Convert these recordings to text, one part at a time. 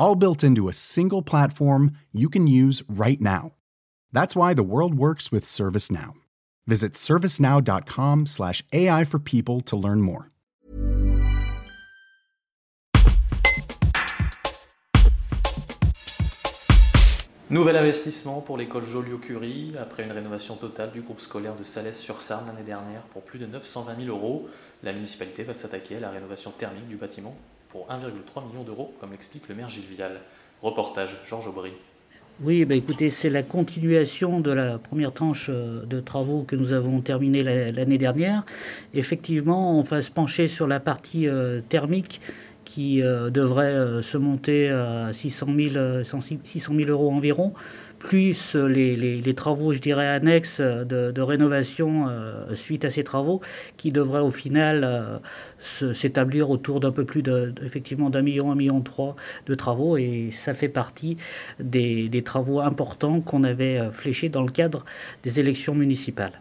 all built into a single platform you can use right now. That's why the world works with ServiceNow. Visit servicenow.com/slash AI for people to learn more. Nouvel investissement pour l'école Joliot-Curie après une rénovation totale du groupe scolaire de Salès-sur-Sarne l'année dernière pour plus de 920 000 euros. La municipalité va s'attaquer à la rénovation thermique du bâtiment pour 1,3 million d'euros, comme l'explique le maire Gilles Vial. Reportage Georges Aubry. Oui, bah écoutez, c'est la continuation de la première tranche euh, de travaux que nous avons terminé l'année dernière. Effectivement, on va se pencher sur la partie euh, thermique qui euh, devrait se monter à 600 000, 600 000 euros environ plus les, travaux, je dirais, annexes de, rénovation euh, suite à ces travaux, qui devraient au final euh, s'établir autour d'un peu plus d'un million, un million trois de travaux, et ça fait partie des, des travaux importants qu'on avait euh, fléchés dans le cadre des élections municipales.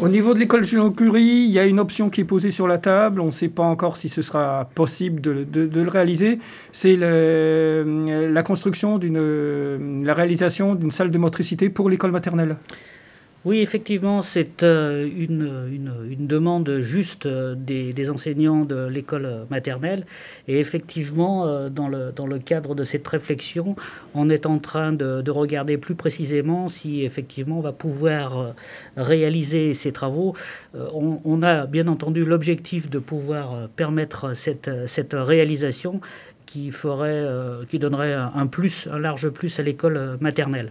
Au niveau de l'école Curie, il y a une option qui est posée sur la table. On ne sait pas encore si ce sera possible de, le réaliser. C'est la construction d'une, la réalisation d'une salle de motricité pour l'école maternelle. Oui, effectivement, c'est euh, une, demande juste euh, des, enseignants de l'école maternelle. Et effectivement, euh, dans le, cadre de cette réflexion, on est en train de, regarder plus précisément si effectivement on va pouvoir réaliser ces travaux. On, a bien entendu l'objectif de pouvoir permettre cette, cette réalisation qui, ferait, qui donnerait un plus, un large plus à l'école maternelle.